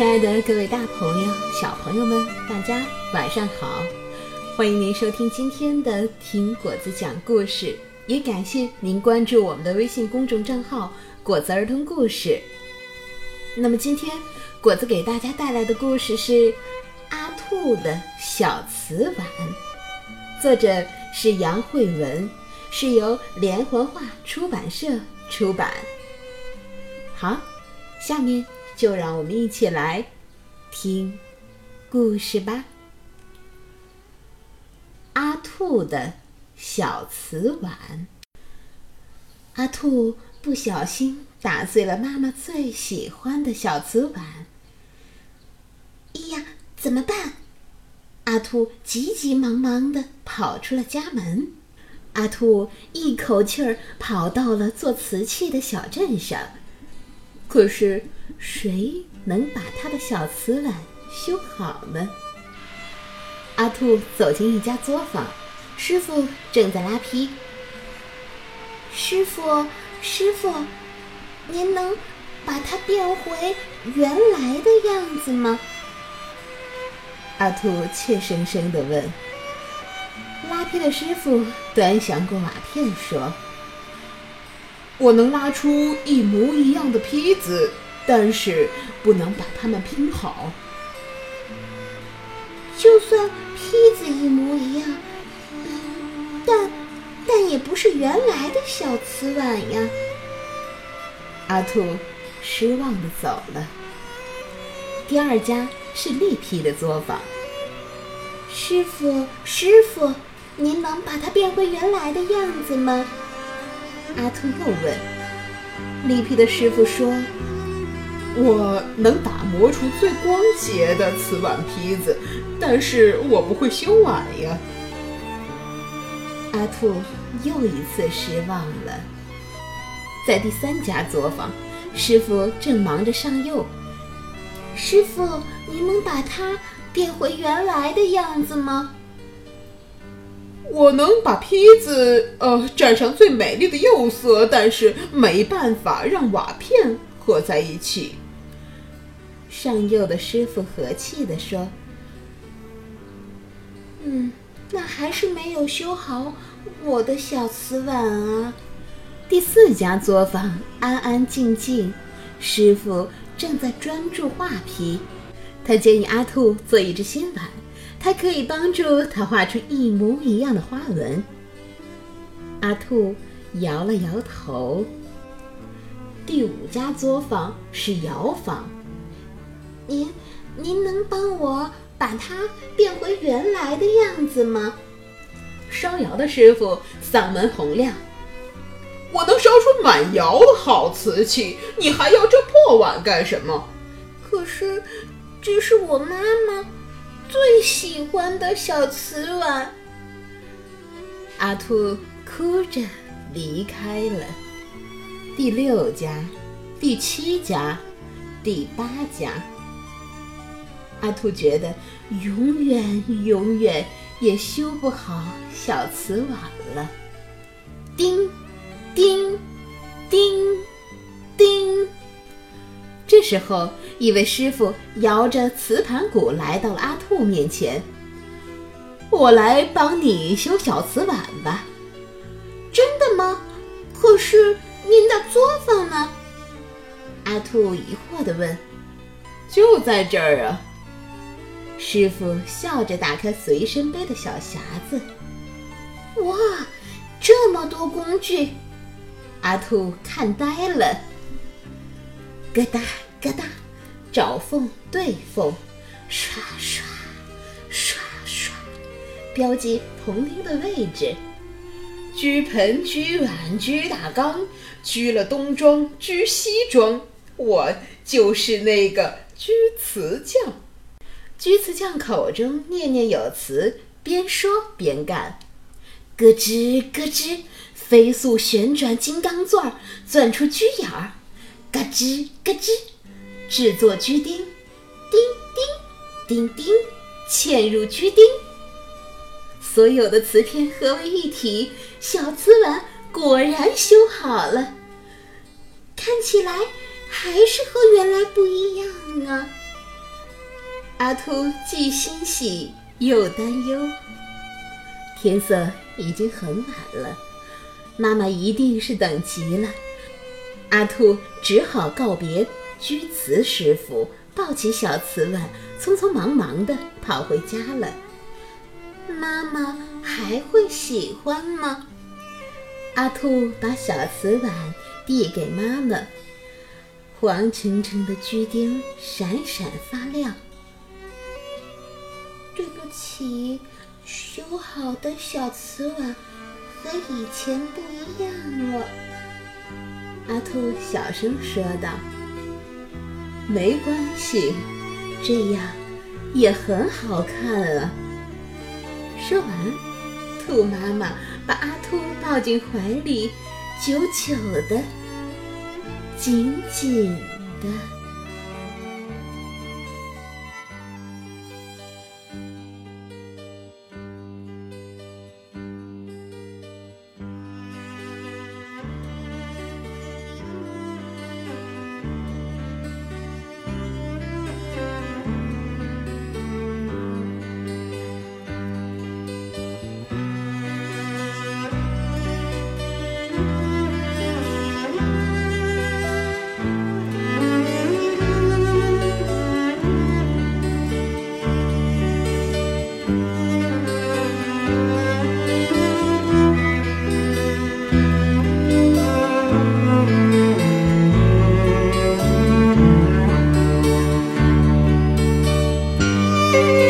亲爱的各位大朋友、小朋友们，大家晚上好！欢迎您收听今天的《听果子讲故事》，也感谢您关注我们的微信公众账号“果子儿童故事”。那么今天果子给大家带来的故事是《阿兔的小瓷碗》，作者是杨慧文，是由连环画出版社出版。好，下面。就让我们一起来听故事吧。阿兔的小瓷碗。阿兔不小心打碎了妈妈最喜欢的小瓷碗。哎呀，怎么办？阿兔急急忙忙的跑出了家门。阿兔一口气儿跑到了做瓷器的小镇上，可是。谁能把他的小瓷碗修好呢？阿兔走进一家作坊，师傅正在拉坯。师傅，师傅，您能把它变回原来的样子吗？阿兔怯生生地问。拉坯的师傅端详过瓦片，说：“我能拉出一模一样的坯子。”但是不能把它们拼好。就算坯子一模一样，但但也不是原来的小瓷碗呀。阿兔失望的走了。第二家是立坯的作坊。师傅，师傅，您能把它变回原来的样子吗？阿兔又问。立坯的师傅说。我能打磨出最光洁的瓷碗坯子，但是我不会修碗呀。阿兔又一次失望了。在第三家作坊，师傅正忙着上釉。师傅，您能把它变回原来的样子吗？我能把坯子呃蘸上最美丽的釉色，但是没办法让瓦片合在一起。上釉的师傅和气地说：“嗯，那还是没有修好我的小瓷碗啊。”第四家作坊安安静静，师傅正在专注画坯。他建议阿兔做一只新碗，它可以帮助他画出一模一样的花纹。阿兔摇了摇头。第五家作坊是窑坊。您，您能帮我把它变回原来的样子吗？烧窑的师傅嗓门洪亮：“我能烧出满窑的好瓷器，你还要这破碗干什么？”可是，这是我妈妈最喜欢的小瓷碗。阿兔哭着离开了。第六家，第七家，第八家。阿兔觉得永远永远也修不好小瓷碗了。叮，叮，叮，叮。时候，一位师傅摇着瓷盘鼓来到了阿兔面前：“我来帮你修小瓷碗吧。”“真的吗？可是您的作坊呢？”阿兔疑惑地问。“就在这儿啊。”师傅笑着打开随身背的小匣子，哇，这么多工具！阿兔看呆了。咯哒咯哒，找缝对缝，刷刷刷刷，标记铜钉的位置。锔盆、锔碗、锔大缸，锔了东庄，锔西庄，我就是那个锔瓷匠。锔瓷匠口中念念有词，边说边干，咯吱咯吱，飞速旋转金刚钻，钻出锔眼儿，咯吱咯吱，制作居钉，钉钉钉钉，嵌入居钉。所有的瓷片合为一体，小瓷碗果然修好了，看起来还是和原来不一样啊。阿兔既欣喜又担忧。天色已经很晚了，妈妈一定是等急了。阿兔只好告别居慈师傅，抱起小瓷碗，匆匆忙忙地跑回家了。妈妈还会喜欢吗？阿兔把小瓷碗递给妈妈，黄澄澄的居钉闪闪发亮。对不起，修好的小瓷碗和以前不一样了。阿兔小声说道：“没关系，这样也很好看啊。”说完，兔妈妈把阿兔抱进怀里，久久的、紧紧的。Música